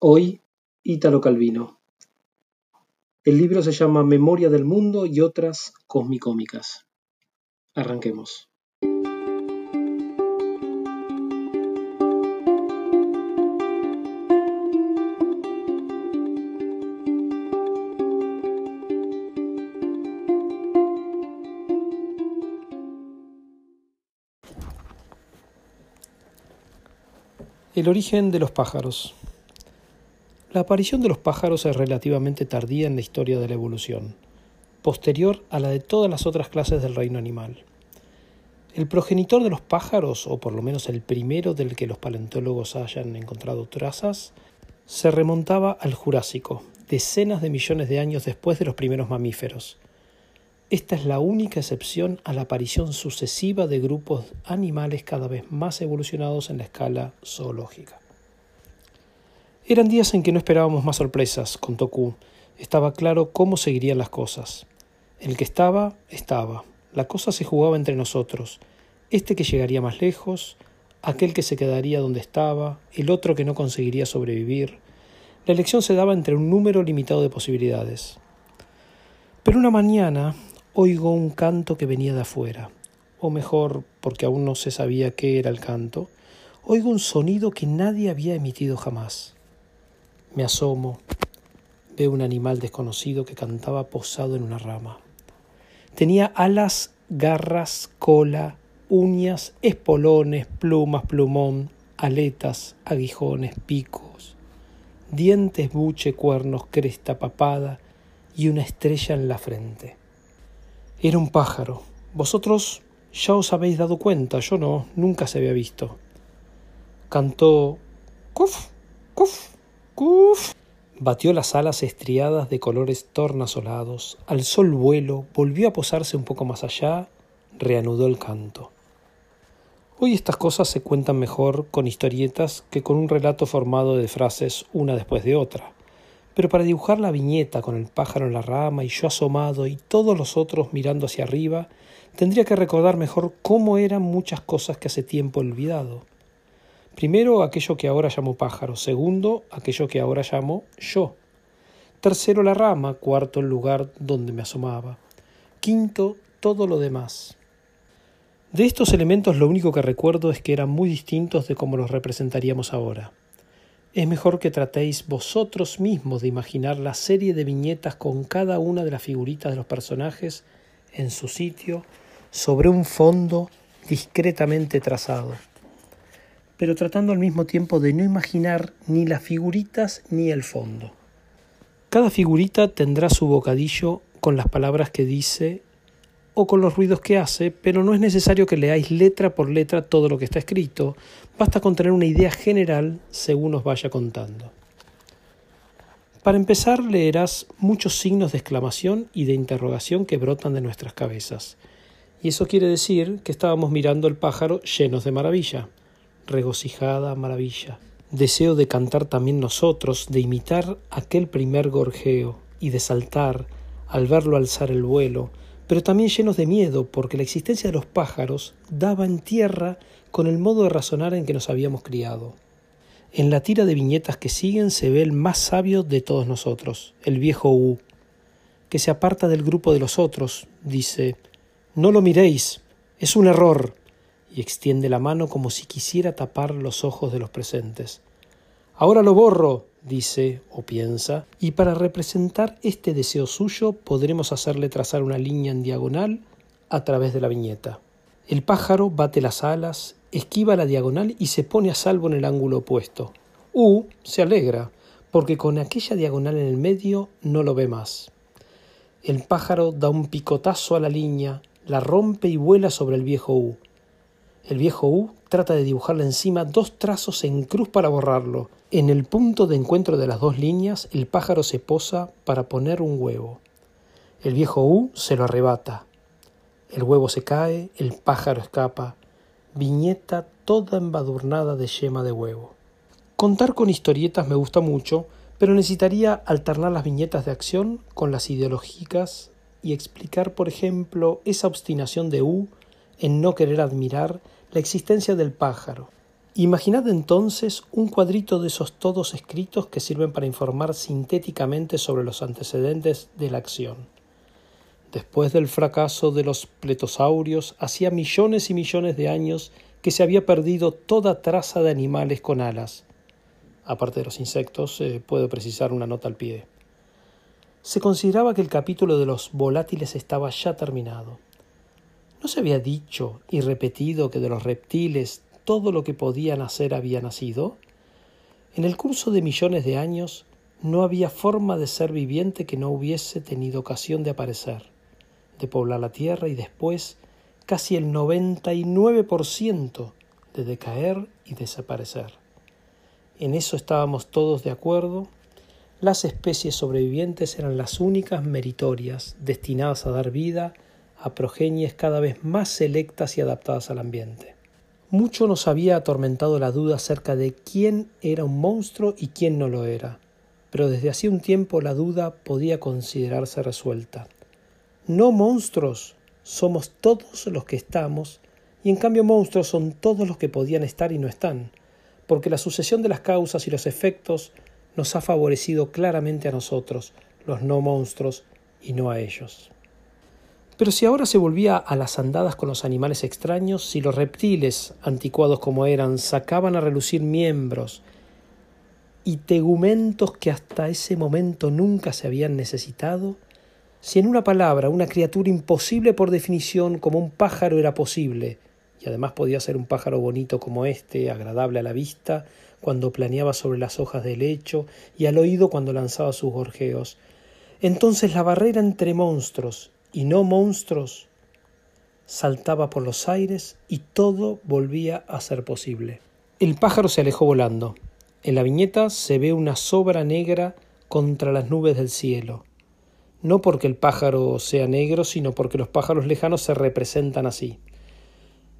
Hoy, Ítalo Calvino. El libro se llama Memoria del Mundo y otras cosmicómicas. Arranquemos. El origen de los pájaros. La aparición de los pájaros es relativamente tardía en la historia de la evolución, posterior a la de todas las otras clases del reino animal. El progenitor de los pájaros, o por lo menos el primero del que los paleontólogos hayan encontrado trazas, se remontaba al Jurásico, decenas de millones de años después de los primeros mamíferos, esta es la única excepción a la aparición sucesiva de grupos animales cada vez más evolucionados en la escala zoológica. Eran días en que no esperábamos más sorpresas, contó Q. Estaba claro cómo seguirían las cosas. El que estaba, estaba. La cosa se jugaba entre nosotros. Este que llegaría más lejos, aquel que se quedaría donde estaba, el otro que no conseguiría sobrevivir. La elección se daba entre un número limitado de posibilidades. Pero una mañana, oigo un canto que venía de afuera, o mejor, porque aún no se sabía qué era el canto, oigo un sonido que nadie había emitido jamás. Me asomo, veo un animal desconocido que cantaba posado en una rama. Tenía alas, garras, cola, uñas, espolones, plumas, plumón, aletas, aguijones, picos, dientes, buche, cuernos, cresta, papada y una estrella en la frente. Era un pájaro. Vosotros ya os habéis dado cuenta, yo no, nunca se había visto. Cantó cuf, cuf, Batió las alas estriadas de colores tornasolados, alzó el vuelo, volvió a posarse un poco más allá, reanudó el canto. Hoy estas cosas se cuentan mejor con historietas que con un relato formado de frases una después de otra pero para dibujar la viñeta con el pájaro en la rama y yo asomado y todos los otros mirando hacia arriba, tendría que recordar mejor cómo eran muchas cosas que hace tiempo olvidado. Primero, aquello que ahora llamo pájaro. Segundo, aquello que ahora llamo yo. Tercero, la rama. Cuarto, el lugar donde me asomaba. Quinto, todo lo demás. De estos elementos lo único que recuerdo es que eran muy distintos de cómo los representaríamos ahora es mejor que tratéis vosotros mismos de imaginar la serie de viñetas con cada una de las figuritas de los personajes en su sitio sobre un fondo discretamente trazado, pero tratando al mismo tiempo de no imaginar ni las figuritas ni el fondo. Cada figurita tendrá su bocadillo con las palabras que dice o con los ruidos que hace, pero no es necesario que leáis letra por letra todo lo que está escrito, basta con tener una idea general según os vaya contando. Para empezar, leerás muchos signos de exclamación y de interrogación que brotan de nuestras cabezas. Y eso quiere decir que estábamos mirando el pájaro llenos de maravilla, regocijada maravilla. Deseo de cantar también nosotros, de imitar aquel primer gorjeo y de saltar al verlo alzar el vuelo, pero también llenos de miedo, porque la existencia de los pájaros daba en tierra con el modo de razonar en que nos habíamos criado. En la tira de viñetas que siguen se ve el más sabio de todos nosotros, el viejo U, que se aparta del grupo de los otros, dice, No lo miréis, es un error, y extiende la mano como si quisiera tapar los ojos de los presentes. Ahora lo borro, dice o piensa, y para representar este deseo suyo podremos hacerle trazar una línea en diagonal a través de la viñeta. El pájaro bate las alas, esquiva la diagonal y se pone a salvo en el ángulo opuesto. U se alegra, porque con aquella diagonal en el medio no lo ve más. El pájaro da un picotazo a la línea, la rompe y vuela sobre el viejo U. El viejo U trata de dibujarle encima dos trazos en cruz para borrarlo, en el punto de encuentro de las dos líneas, el pájaro se posa para poner un huevo. El viejo U se lo arrebata. El huevo se cae, el pájaro escapa. Viñeta toda embadurnada de yema de huevo. Contar con historietas me gusta mucho, pero necesitaría alternar las viñetas de acción con las ideológicas y explicar, por ejemplo, esa obstinación de U en no querer admirar la existencia del pájaro, Imaginad entonces un cuadrito de esos todos escritos que sirven para informar sintéticamente sobre los antecedentes de la acción. Después del fracaso de los pletosaurios, hacía millones y millones de años que se había perdido toda traza de animales con alas. Aparte de los insectos, eh, puedo precisar una nota al pie. Se consideraba que el capítulo de los volátiles estaba ya terminado. ¿No se había dicho y repetido que de los reptiles todo lo que podían hacer había nacido? En el curso de millones de años no había forma de ser viviente que no hubiese tenido ocasión de aparecer, de poblar la tierra y después casi el 99% de decaer y desaparecer. En eso estábamos todos de acuerdo. Las especies sobrevivientes eran las únicas meritorias, destinadas a dar vida a progenies cada vez más selectas y adaptadas al ambiente. Mucho nos había atormentado la duda acerca de quién era un monstruo y quién no lo era, pero desde hacía un tiempo la duda podía considerarse resuelta. No monstruos somos todos los que estamos, y en cambio monstruos son todos los que podían estar y no están, porque la sucesión de las causas y los efectos nos ha favorecido claramente a nosotros, los no monstruos, y no a ellos. Pero si ahora se volvía a las andadas con los animales extraños, si los reptiles, anticuados como eran, sacaban a relucir miembros y tegumentos que hasta ese momento nunca se habían necesitado, si en una palabra una criatura imposible por definición como un pájaro era posible, y además podía ser un pájaro bonito como este, agradable a la vista, cuando planeaba sobre las hojas del lecho y al oído cuando lanzaba sus gorjeos, entonces la barrera entre monstruos y no monstruos saltaba por los aires y todo volvía a ser posible. El pájaro se alejó volando. En la viñeta se ve una sobra negra contra las nubes del cielo. No porque el pájaro sea negro, sino porque los pájaros lejanos se representan así.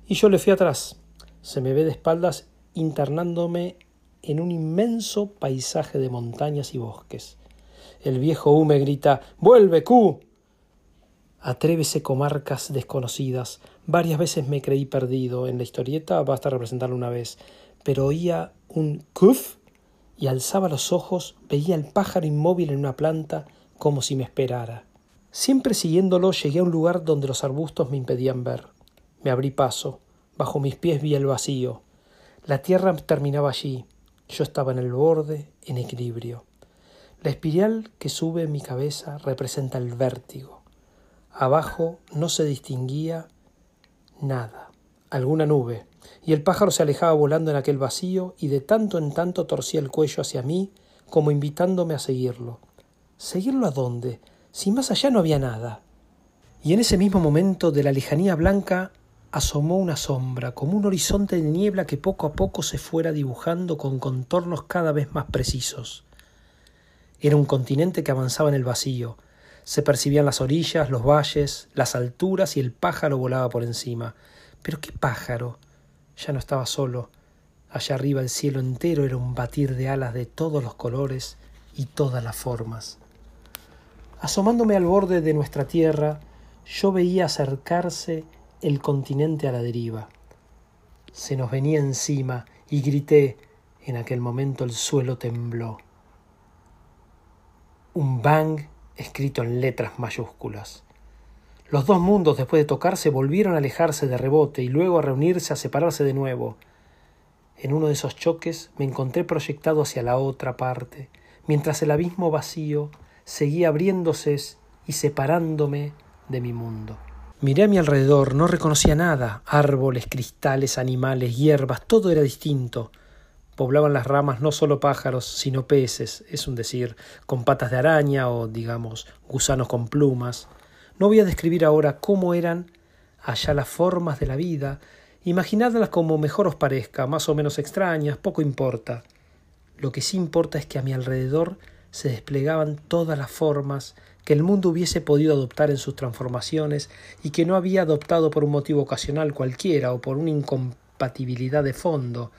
Y yo le fui atrás. Se me ve de espaldas internándome en un inmenso paisaje de montañas y bosques. El viejo U me grita ¡Vuelve, Q! Atrévese comarcas desconocidas. Varias veces me creí perdido. En la historieta basta representarlo una vez. Pero oía un cuf y alzaba los ojos, veía el pájaro inmóvil en una planta como si me esperara. Siempre siguiéndolo llegué a un lugar donde los arbustos me impedían ver. Me abrí paso. Bajo mis pies vi el vacío. La tierra terminaba allí. Yo estaba en el borde, en equilibrio. La espiral que sube mi cabeza representa el vértigo. Abajo no se distinguía nada, alguna nube, y el pájaro se alejaba volando en aquel vacío y de tanto en tanto torcía el cuello hacia mí como invitándome a seguirlo. ¿Seguirlo a dónde? Si más allá no había nada. Y en ese mismo momento de la lejanía blanca asomó una sombra, como un horizonte de niebla que poco a poco se fuera dibujando con contornos cada vez más precisos. Era un continente que avanzaba en el vacío, se percibían las orillas, los valles, las alturas y el pájaro volaba por encima. Pero qué pájaro. Ya no estaba solo. Allá arriba el cielo entero era un batir de alas de todos los colores y todas las formas. Asomándome al borde de nuestra tierra, yo veía acercarse el continente a la deriva. Se nos venía encima y grité. En aquel momento el suelo tembló. Un bang escrito en letras mayúsculas. Los dos mundos, después de tocarse, volvieron a alejarse de rebote y luego a reunirse, a separarse de nuevo. En uno de esos choques me encontré proyectado hacia la otra parte, mientras el abismo vacío seguía abriéndose y separándome de mi mundo. Miré a mi alrededor, no reconocía nada, árboles, cristales, animales, hierbas, todo era distinto. Poblaban las ramas no solo pájaros, sino peces, es un decir, con patas de araña o, digamos, gusanos con plumas. No voy a describir ahora cómo eran allá las formas de la vida, imaginadlas como mejor os parezca, más o menos extrañas, poco importa. Lo que sí importa es que a mi alrededor se desplegaban todas las formas que el mundo hubiese podido adoptar en sus transformaciones y que no había adoptado por un motivo ocasional cualquiera o por una incompatibilidad de fondo,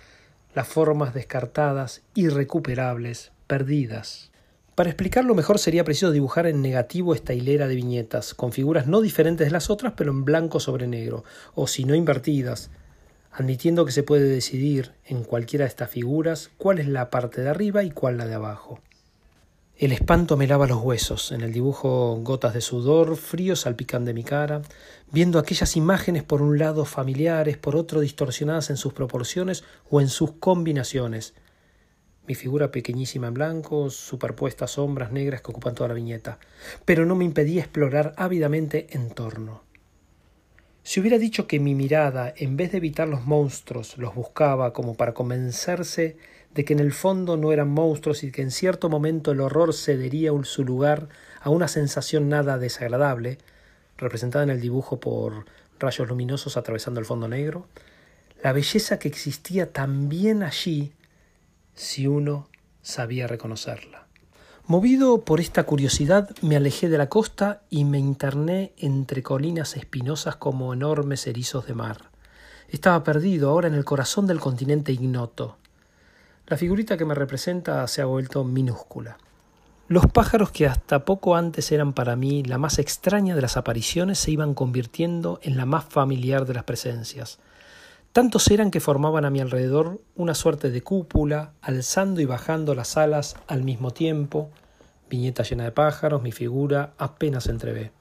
las formas descartadas, irrecuperables, perdidas. Para explicarlo mejor sería preciso dibujar en negativo esta hilera de viñetas, con figuras no diferentes de las otras, pero en blanco sobre negro, o si no invertidas. admitiendo que se puede decidir en cualquiera de estas figuras cuál es la parte de arriba y cuál la de abajo. El espanto me lava los huesos, en el dibujo gotas de sudor, frío salpican de mi cara, viendo aquellas imágenes por un lado familiares, por otro distorsionadas en sus proporciones o en sus combinaciones. Mi figura pequeñísima en blanco, superpuestas sombras negras que ocupan toda la viñeta, pero no me impedía explorar ávidamente en torno. Si hubiera dicho que mi mirada, en vez de evitar los monstruos, los buscaba como para convencerse de que en el fondo no eran monstruos y que en cierto momento el horror cedería su lugar a una sensación nada desagradable, representada en el dibujo por rayos luminosos atravesando el fondo negro, la belleza que existía también allí si uno sabía reconocerla. Movido por esta curiosidad, me alejé de la costa y me interné entre colinas espinosas como enormes erizos de mar. Estaba perdido ahora en el corazón del continente ignoto. La figurita que me representa se ha vuelto minúscula. Los pájaros que hasta poco antes eran para mí la más extraña de las apariciones se iban convirtiendo en la más familiar de las presencias. Tantos eran que formaban a mi alrededor una suerte de cúpula, alzando y bajando las alas al mismo tiempo, viñeta llena de pájaros, mi figura apenas entrevé.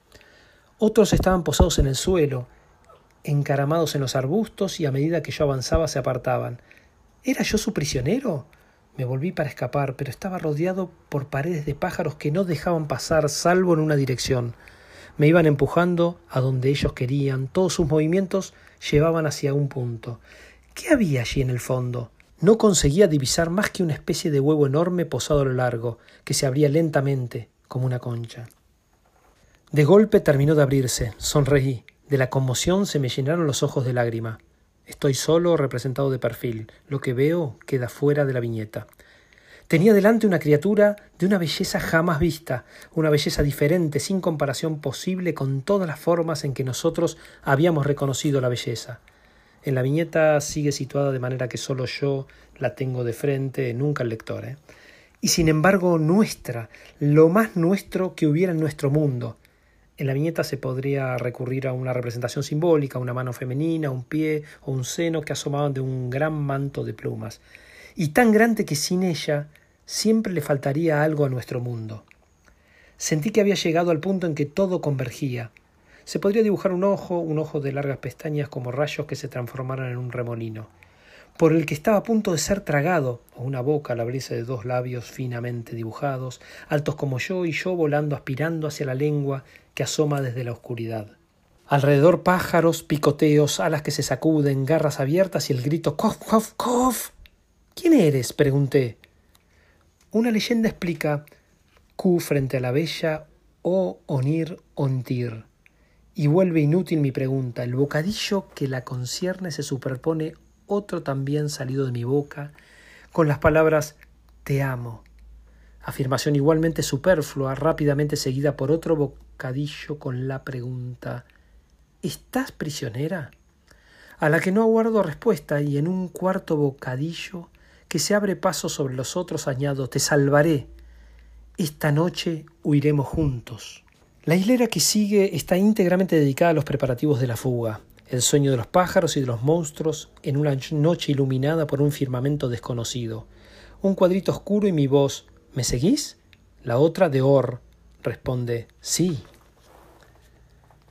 Otros estaban posados en el suelo, encaramados en los arbustos y a medida que yo avanzaba se apartaban, ¿Era yo su prisionero? Me volví para escapar, pero estaba rodeado por paredes de pájaros que no dejaban pasar salvo en una dirección. Me iban empujando a donde ellos querían, todos sus movimientos llevaban hacia un punto. ¿Qué había allí en el fondo? No conseguía divisar más que una especie de huevo enorme posado a lo largo, que se abría lentamente, como una concha. De golpe terminó de abrirse, sonreí. De la conmoción se me llenaron los ojos de lágrima. Estoy solo representado de perfil. Lo que veo queda fuera de la viñeta. Tenía delante una criatura de una belleza jamás vista, una belleza diferente, sin comparación posible con todas las formas en que nosotros habíamos reconocido la belleza. En la viñeta sigue situada de manera que solo yo la tengo de frente, nunca el lector. ¿eh? Y sin embargo nuestra, lo más nuestro que hubiera en nuestro mundo, en la viñeta se podría recurrir a una representación simbólica, una mano femenina, un pie o un seno que asomaban de un gran manto de plumas, y tan grande que sin ella siempre le faltaría algo a nuestro mundo. Sentí que había llegado al punto en que todo convergía. Se podría dibujar un ojo, un ojo de largas pestañas como rayos que se transformaran en un remolino por el que estaba a punto de ser tragado, o una boca al abrirse de dos labios finamente dibujados, altos como yo y yo volando aspirando hacia la lengua que asoma desde la oscuridad. Alrededor pájaros, picoteos, alas que se sacuden, garras abiertas y el grito ¡Cof, cof, cof! ¿Quién eres? pregunté. Una leyenda explica Q frente a la bella O Onir Ontir. Y vuelve inútil mi pregunta. El bocadillo que la concierne se superpone otro también salido de mi boca, con las palabras Te amo. Afirmación igualmente superflua, rápidamente seguida por otro bocadillo con la pregunta ¿Estás prisionera? A la que no aguardo respuesta y en un cuarto bocadillo que se abre paso sobre los otros añado Te salvaré. Esta noche huiremos juntos. La hilera que sigue está íntegramente dedicada a los preparativos de la fuga el sueño de los pájaros y de los monstruos en una noche iluminada por un firmamento desconocido. Un cuadrito oscuro y mi voz ¿Me seguís? La otra de Or responde Sí.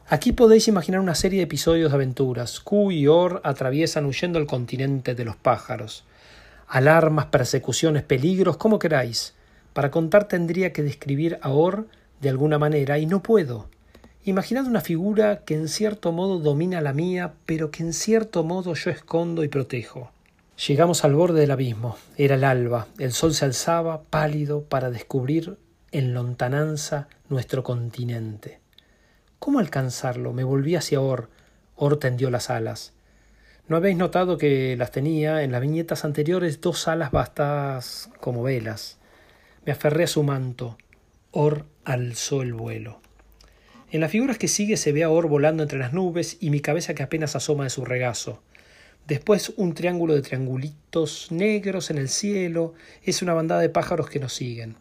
Aquí podéis imaginar una serie de episodios de aventuras. Q y Or atraviesan huyendo el continente de los pájaros. Alarmas, persecuciones, peligros, como queráis. Para contar tendría que describir a Or de alguna manera y no puedo. Imaginad una figura que en cierto modo domina la mía, pero que en cierto modo yo escondo y protejo. Llegamos al borde del abismo. Era el alba. El sol se alzaba, pálido, para descubrir en lontananza nuestro continente. ¿Cómo alcanzarlo? Me volví hacia Or. Or tendió las alas. ¿No habéis notado que las tenía en las viñetas anteriores dos alas bastadas como velas? Me aferré a su manto. Or alzó el vuelo. En las figuras que sigue se ve a Or volando entre las nubes y mi cabeza que apenas asoma de su regazo. Después un triángulo de triangulitos negros en el cielo. Es una bandada de pájaros que nos siguen.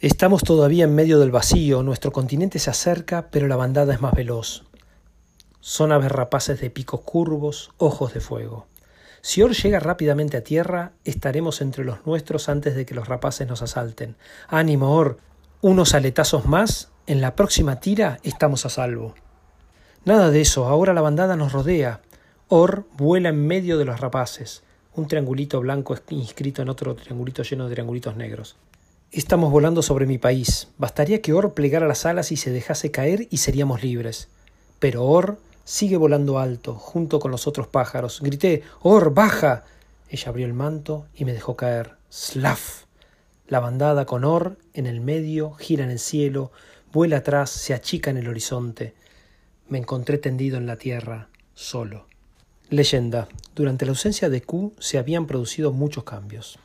Estamos todavía en medio del vacío, nuestro continente se acerca, pero la bandada es más veloz. Son aves rapaces de picos curvos, ojos de fuego. Si Or llega rápidamente a tierra, estaremos entre los nuestros antes de que los rapaces nos asalten. Ánimo, Or. Unos aletazos más, en la próxima tira estamos a salvo. Nada de eso, ahora la bandada nos rodea. Or vuela en medio de los rapaces. Un triangulito blanco inscrito en otro triangulito lleno de triangulitos negros. Estamos volando sobre mi país. Bastaría que Or plegara las alas y se dejase caer y seríamos libres. Pero Or sigue volando alto, junto con los otros pájaros. Grité Or, baja. Ella abrió el manto y me dejó caer. Slaf. La bandada con Or en el medio gira en el cielo, vuela atrás, se achica en el horizonte. Me encontré tendido en la tierra, solo. Leyenda. Durante la ausencia de Q se habían producido muchos cambios.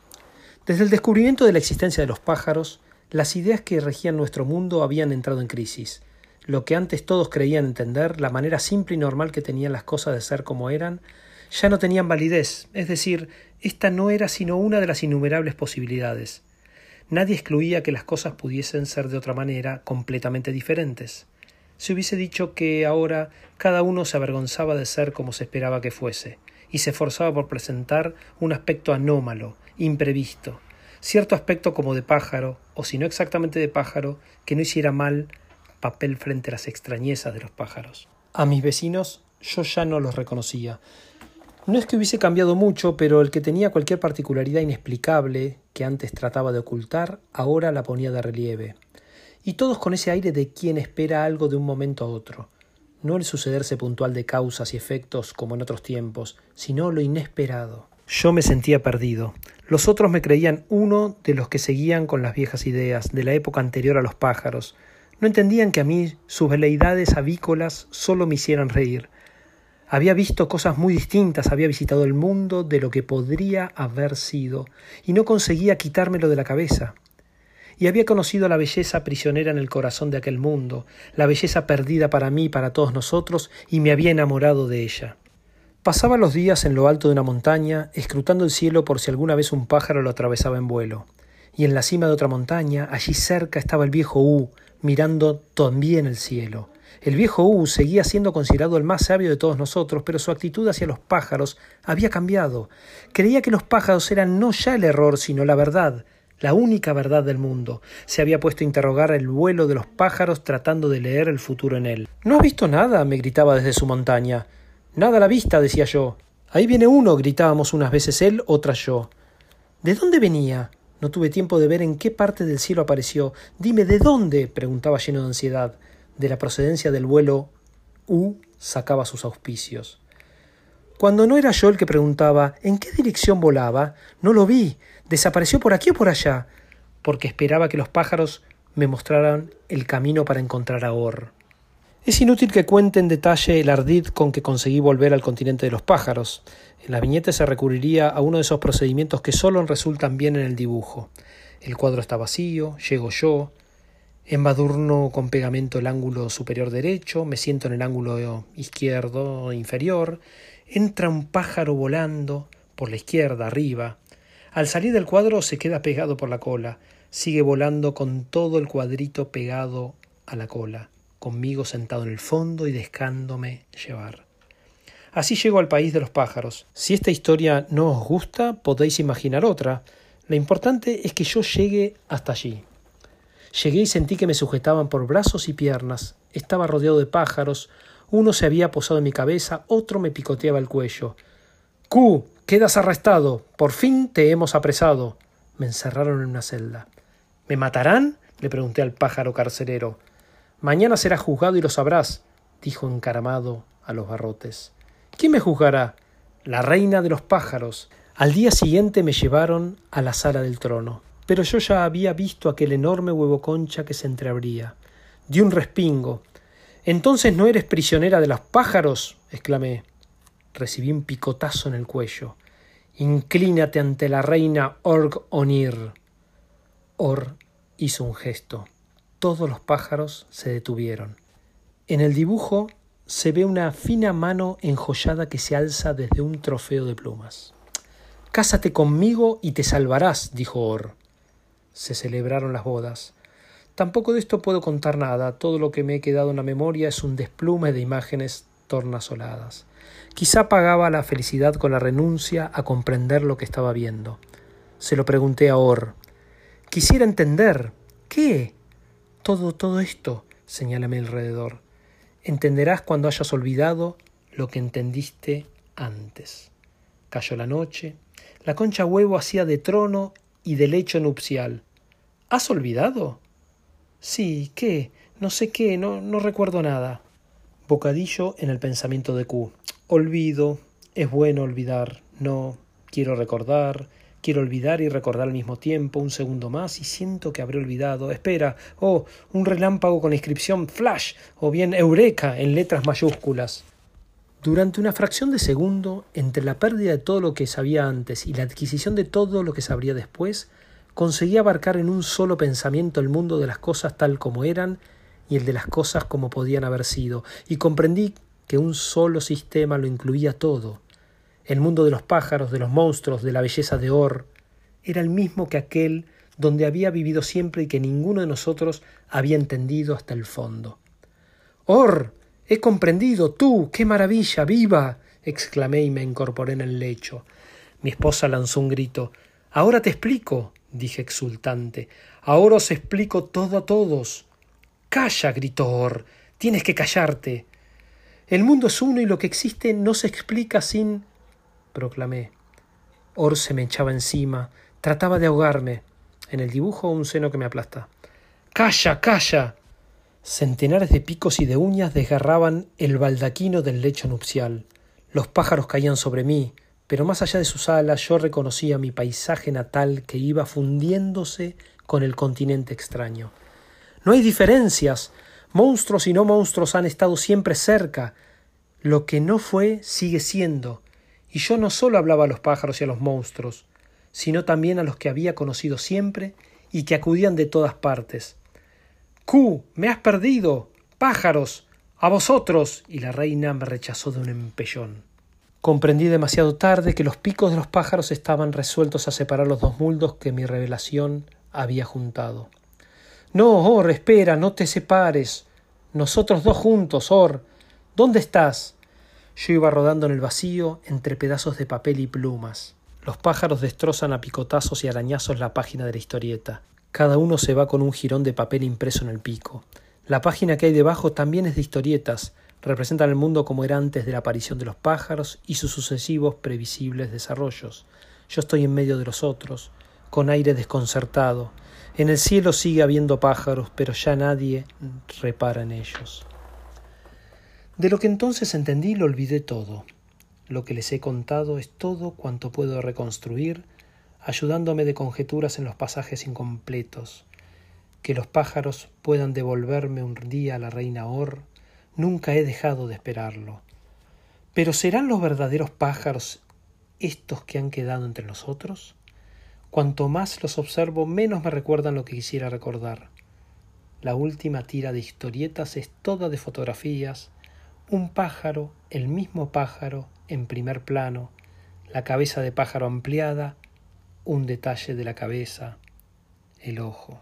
Desde el descubrimiento de la existencia de los pájaros, las ideas que regían nuestro mundo habían entrado en crisis. Lo que antes todos creían entender, la manera simple y normal que tenían las cosas de ser como eran, ya no tenían validez, es decir, esta no era sino una de las innumerables posibilidades. Nadie excluía que las cosas pudiesen ser de otra manera, completamente diferentes. Se hubiese dicho que ahora cada uno se avergonzaba de ser como se esperaba que fuese, y se esforzaba por presentar un aspecto anómalo, imprevisto, cierto aspecto como de pájaro, o si no exactamente de pájaro, que no hiciera mal papel frente a las extrañezas de los pájaros. A mis vecinos yo ya no los reconocía. No es que hubiese cambiado mucho, pero el que tenía cualquier particularidad inexplicable que antes trataba de ocultar, ahora la ponía de relieve. Y todos con ese aire de quien espera algo de un momento a otro. No el sucederse puntual de causas y efectos como en otros tiempos, sino lo inesperado. Yo me sentía perdido. Los otros me creían uno de los que seguían con las viejas ideas, de la época anterior a los pájaros. No entendían que a mí sus veleidades avícolas solo me hicieran reír. Había visto cosas muy distintas, había visitado el mundo de lo que podría haber sido, y no conseguía quitármelo de la cabeza. Y había conocido la belleza prisionera en el corazón de aquel mundo, la belleza perdida para mí y para todos nosotros, y me había enamorado de ella. Pasaba los días en lo alto de una montaña, escrutando el cielo por si alguna vez un pájaro lo atravesaba en vuelo. Y en la cima de otra montaña, allí cerca, estaba el viejo U, mirando también el cielo. El viejo U seguía siendo considerado el más sabio de todos nosotros, pero su actitud hacia los pájaros había cambiado. Creía que los pájaros eran no ya el error, sino la verdad, la única verdad del mundo. Se había puesto a interrogar el vuelo de los pájaros tratando de leer el futuro en él. ¿No has visto nada? me gritaba desde su montaña. Nada a la vista, decía yo. Ahí viene uno, gritábamos unas veces él, otras yo. ¿De dónde venía? No tuve tiempo de ver en qué parte del cielo apareció. Dime, ¿de dónde? preguntaba lleno de ansiedad. De la procedencia del vuelo, U sacaba sus auspicios. Cuando no era yo el que preguntaba ¿en qué dirección volaba? No lo vi. ¿Desapareció por aquí o por allá? Porque esperaba que los pájaros me mostraran el camino para encontrar a Or. Es inútil que cuente en detalle el ardid con que conseguí volver al continente de los pájaros. En la viñeta se recurriría a uno de esos procedimientos que solo resultan bien en el dibujo. El cuadro está vacío, llego yo, embadurno con pegamento el ángulo superior derecho, me siento en el ángulo izquierdo inferior, entra un pájaro volando por la izquierda arriba. Al salir del cuadro se queda pegado por la cola, sigue volando con todo el cuadrito pegado a la cola conmigo sentado en el fondo y dejándome llevar. Así llego al país de los pájaros. Si esta historia no os gusta, podéis imaginar otra. Lo importante es que yo llegue hasta allí. Llegué y sentí que me sujetaban por brazos y piernas. Estaba rodeado de pájaros. Uno se había posado en mi cabeza, otro me picoteaba el cuello. Q, quedas arrestado. Por fin te hemos apresado. Me encerraron en una celda. ¿Me matarán? le pregunté al pájaro carcelero. Mañana serás juzgado y lo sabrás, dijo encaramado a los barrotes. ¿Quién me juzgará? La reina de los pájaros. Al día siguiente me llevaron a la sala del trono, pero yo ya había visto aquel enorme huevo concha que se entreabría. Di un respingo. Entonces no eres prisionera de los pájaros, exclamé. Recibí un picotazo en el cuello. Inclínate ante la reina Org Onir. Or hizo un gesto todos los pájaros se detuvieron. En el dibujo se ve una fina mano enjollada que se alza desde un trofeo de plumas. Cásate conmigo y te salvarás, dijo Or. Se celebraron las bodas. Tampoco de esto puedo contar nada, todo lo que me he quedado en la memoria es un desplume de imágenes tornasoladas. Quizá pagaba la felicidad con la renuncia a comprender lo que estaba viendo. Se lo pregunté a Or. Quisiera entender. ¿Qué? Todo, todo esto, señálame alrededor. Entenderás cuando hayas olvidado lo que entendiste antes. Cayó la noche. La concha huevo hacía de trono y de lecho nupcial. ¿Has olvidado? Sí, ¿qué? No sé qué, no, no recuerdo nada. Bocadillo en el pensamiento de Q. Olvido, es bueno olvidar, no, quiero recordar, quiero olvidar y recordar al mismo tiempo, un segundo más y siento que habré olvidado. Espera, oh, un relámpago con la inscripción Flash o bien Eureka en letras mayúsculas. Durante una fracción de segundo, entre la pérdida de todo lo que sabía antes y la adquisición de todo lo que sabría después, conseguí abarcar en un solo pensamiento el mundo de las cosas tal como eran y el de las cosas como podían haber sido, y comprendí que un solo sistema lo incluía todo. El mundo de los pájaros, de los monstruos, de la belleza de Or, era el mismo que aquel donde había vivido siempre y que ninguno de nosotros había entendido hasta el fondo. Or, He comprendido, tú, qué maravilla, viva. exclamé y me incorporé en el lecho. Mi esposa lanzó un grito. Ahora te explico, dije exultante. Ahora os explico todo a todos. Calla, gritó Or. Tienes que callarte. El mundo es uno y lo que existe no se explica sin. proclamé. Or se me echaba encima. Trataba de ahogarme. En el dibujo un seno que me aplasta. Calla, calla. Centenares de picos y de uñas desgarraban el baldaquino del lecho nupcial. Los pájaros caían sobre mí, pero más allá de sus alas yo reconocía mi paisaje natal que iba fundiéndose con el continente extraño. No hay diferencias. Monstruos y no monstruos han estado siempre cerca. Lo que no fue sigue siendo. Y yo no solo hablaba a los pájaros y a los monstruos, sino también a los que había conocido siempre y que acudían de todas partes. ¡Q! ¡Me has perdido! ¡Pájaros! ¡A vosotros! y la reina me rechazó de un empellón. Comprendí demasiado tarde que los picos de los pájaros estaban resueltos a separar los dos muldos que mi revelación había juntado. No, Or, espera, no te separes. Nosotros dos juntos, Or. ¿Dónde estás? Yo iba rodando en el vacío entre pedazos de papel y plumas. Los pájaros destrozan a picotazos y arañazos la página de la historieta. Cada uno se va con un jirón de papel impreso en el pico. La página que hay debajo también es de historietas, representan el mundo como era antes de la aparición de los pájaros y sus sucesivos previsibles desarrollos. Yo estoy en medio de los otros, con aire desconcertado. En el cielo sigue habiendo pájaros, pero ya nadie repara en ellos. De lo que entonces entendí lo olvidé todo. Lo que les he contado es todo cuanto puedo reconstruir ayudándome de conjeturas en los pasajes incompletos. Que los pájaros puedan devolverme un día a la reina Or, nunca he dejado de esperarlo. Pero ¿serán los verdaderos pájaros estos que han quedado entre nosotros? Cuanto más los observo, menos me recuerdan lo que quisiera recordar. La última tira de historietas es toda de fotografías, un pájaro, el mismo pájaro, en primer plano, la cabeza de pájaro ampliada, un detalle de la cabeza, el ojo.